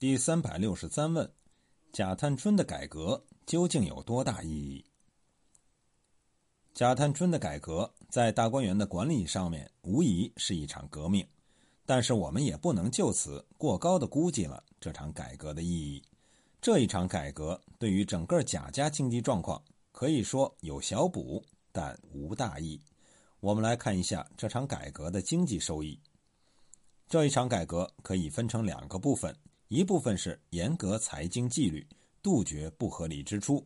第三百六十三问：贾探春的改革究竟有多大意义？贾探春的改革在大观园的管理上面无疑是一场革命，但是我们也不能就此过高的估计了这场改革的意义。这一场改革对于整个贾家经济状况可以说有小补，但无大益。我们来看一下这场改革的经济收益。这一场改革可以分成两个部分。一部分是严格财经纪律，杜绝不合理支出；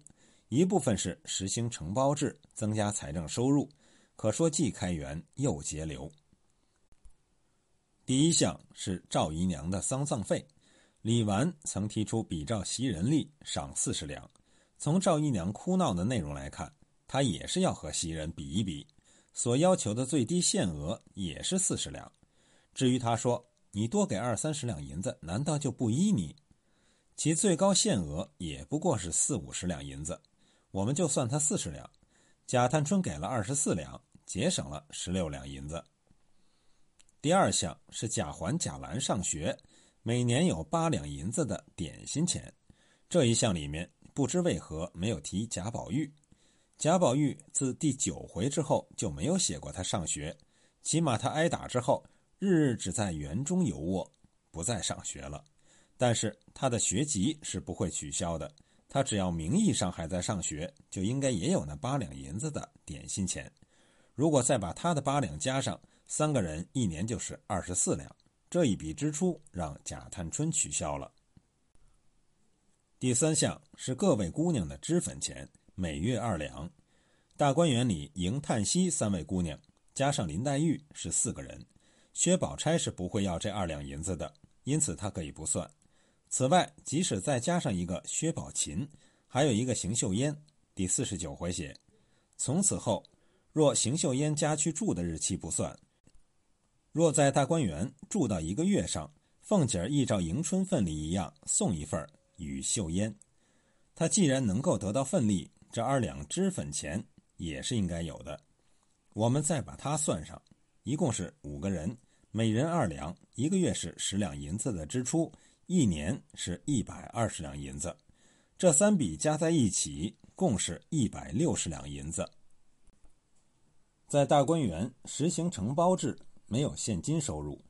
一部分是实行承包制，增加财政收入，可说既开源又节流。第一项是赵姨娘的丧葬费，李纨曾提出比照袭人例赏四十两。从赵姨娘哭闹的内容来看，她也是要和袭人比一比，所要求的最低限额也是四十两。至于她说。你多给二三十两银子，难道就不依你？其最高限额也不过是四五十两银子，我们就算他四十两。贾探春给了二十四两，节省了十六两银子。第二项是贾环、贾兰上学，每年有八两银子的点心钱。这一项里面不知为何没有提贾宝玉。贾宝玉自第九回之后就没有写过他上学，起码他挨打之后。日日只在园中游卧，不再上学了。但是他的学籍是不会取消的。他只要名义上还在上学，就应该也有那八两银子的点心钱。如果再把他的八两加上，三个人一年就是二十四两。这一笔支出让贾探春取消了。第三项是各位姑娘的脂粉钱，每月二两。大观园里，迎、叹息三位姑娘加上林黛玉是四个人。薛宝钗是不会要这二两银子的，因此她可以不算。此外，即使再加上一个薛宝琴，还有一个邢岫烟。第四十九回写：从此后，若邢岫烟家去住的日期不算，若在大观园住到一个月上，凤姐儿依照迎春份例一样送一份与岫烟。她既然能够得到份例，这二两脂粉钱也是应该有的。我们再把它算上，一共是五个人。每人二两，一个月是十两银子的支出，一年是一百二十两银子。这三笔加在一起，共是一百六十两银子。在大观园实行承包制，没有现金收入，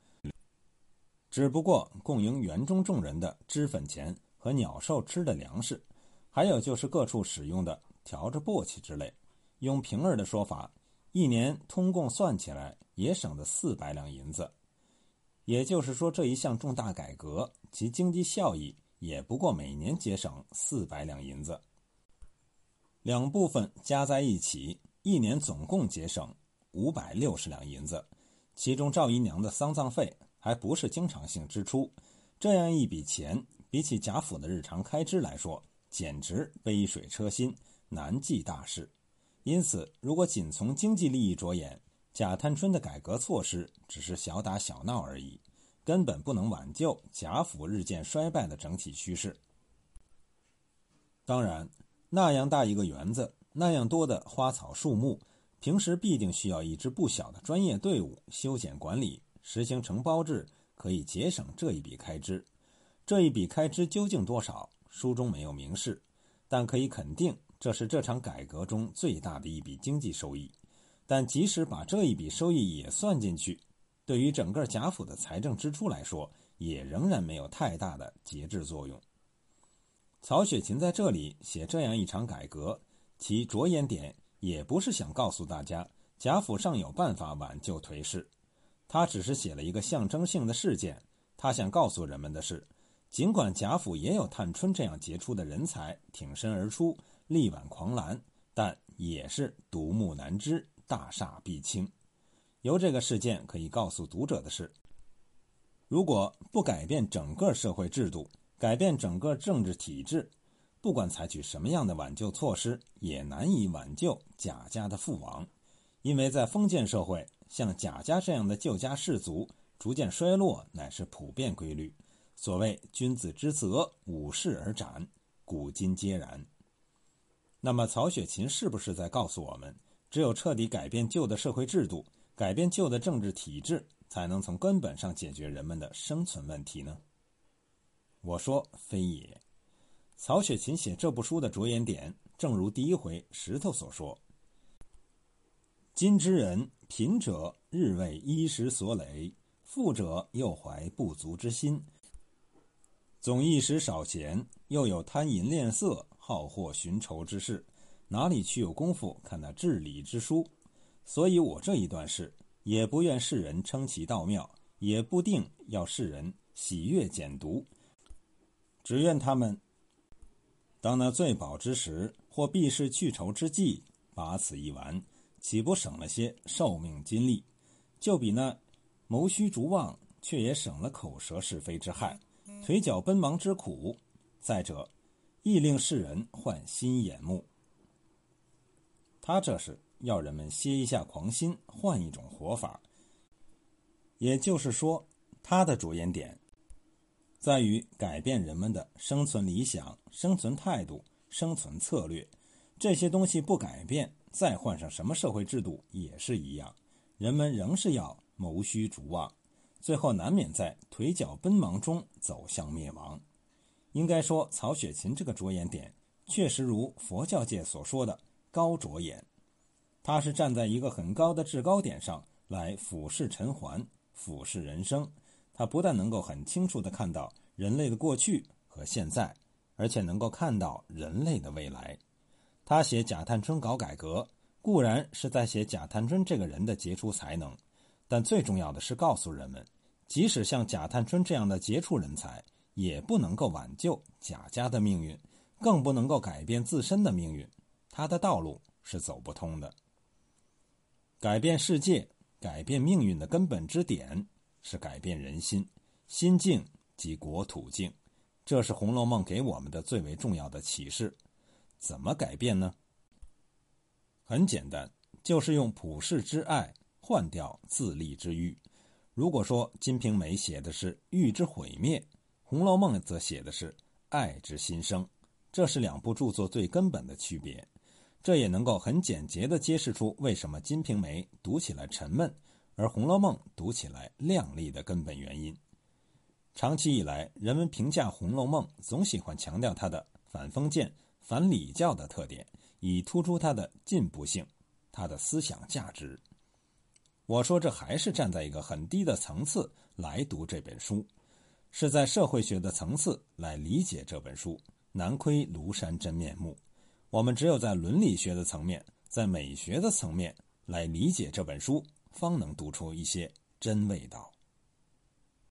只不过供应园中众人的脂粉钱和鸟兽吃的粮食，还有就是各处使用的调着簸箕之类。用平儿的说法。一年通共算起来也省了四百两银子，也就是说，这一项重大改革，其经济效益也不过每年节省四百两银子。两部分加在一起，一年总共节省五百六十两银子。其中赵姨娘的丧葬费还不是经常性支出，这样一笔钱，比起贾府的日常开支来说，简直杯水车薪，难济大事。因此，如果仅从经济利益着眼，贾探春的改革措施只是小打小闹而已，根本不能挽救贾府日渐衰败的整体趋势。当然，那样大一个园子，那样多的花草树木，平时必定需要一支不小的专业队伍修剪管理。实行承包制可以节省这一笔开支，这一笔开支究竟多少，书中没有明示，但可以肯定。这是这场改革中最大的一笔经济收益，但即使把这一笔收益也算进去，对于整个贾府的财政支出来说，也仍然没有太大的节制作用。曹雪芹在这里写这样一场改革，其着眼点也不是想告诉大家贾府尚有办法挽救颓势，他只是写了一个象征性的事件。他想告诉人们的是，尽管贾府也有探春这样杰出的人才挺身而出。力挽狂澜，但也是独木难支，大厦必倾。由这个事件可以告诉读者的是：如果不改变整个社会制度，改变整个政治体制，不管采取什么样的挽救措施，也难以挽救贾家的覆亡。因为在封建社会，像贾家这样的旧家世族逐渐衰落，乃是普遍规律。所谓“君子之泽，五世而斩”，古今皆然。那么，曹雪芹是不是在告诉我们，只有彻底改变旧的社会制度，改变旧的政治体制，才能从根本上解决人们的生存问题呢？我说非也。曹雪芹写这部书的着眼点，正如第一回石头所说：“今之人，贫者日为衣食所累，富者又怀不足之心。总一时少闲，又有贪淫恋色、好货寻仇之事，哪里去有功夫看那治理之书？所以我这一段事，也不愿世人称其道妙，也不定要世人喜悦简读，只愿他们。”当那最饱之时，或必是去仇之际，把此一完，岂不省了些寿命精力？就比那谋虚逐妄，却也省了口舌是非之害，腿脚奔忙之苦。再者，亦令世人换新眼目。他这是要人们歇一下狂心，换一种活法。也就是说，他的着眼点。在于改变人们的生存理想、生存态度、生存策略，这些东西不改变，再换上什么社会制度也是一样，人们仍是要谋虚逐妄，最后难免在腿脚奔忙中走向灭亡。应该说，曹雪芹这个着眼点确实如佛教界所说的高着眼，他是站在一个很高的制高点上来俯视尘寰、俯视人生。他不但能够很清楚地看到人类的过去和现在，而且能够看到人类的未来。他写贾探春搞改革，固然是在写贾探春这个人的杰出才能，但最重要的是告诉人们，即使像贾探春这样的杰出人才，也不能够挽救贾家的命运，更不能够改变自身的命运。他的道路是走不通的。改变世界、改变命运的根本之点。是改变人心，心境即国土境，这是《红楼梦》给我们的最为重要的启示。怎么改变呢？很简单，就是用普世之爱换掉自立之欲。如果说《金瓶梅》写的是欲之毁灭，《红楼梦》则写的是爱之新生，这是两部著作最根本的区别。这也能够很简洁地揭示出为什么《金瓶梅》读起来沉闷。而《红楼梦》读起来亮丽的根本原因，长期以来，人们评价《红楼梦》总喜欢强调它的反封建、反礼教的特点，以突出它的进步性、它的思想价值。我说，这还是站在一个很低的层次来读这本书，是在社会学的层次来理解这本书，难窥庐山真面目。我们只有在伦理学的层面，在美学的层面来理解这本书。方能读出一些真味道。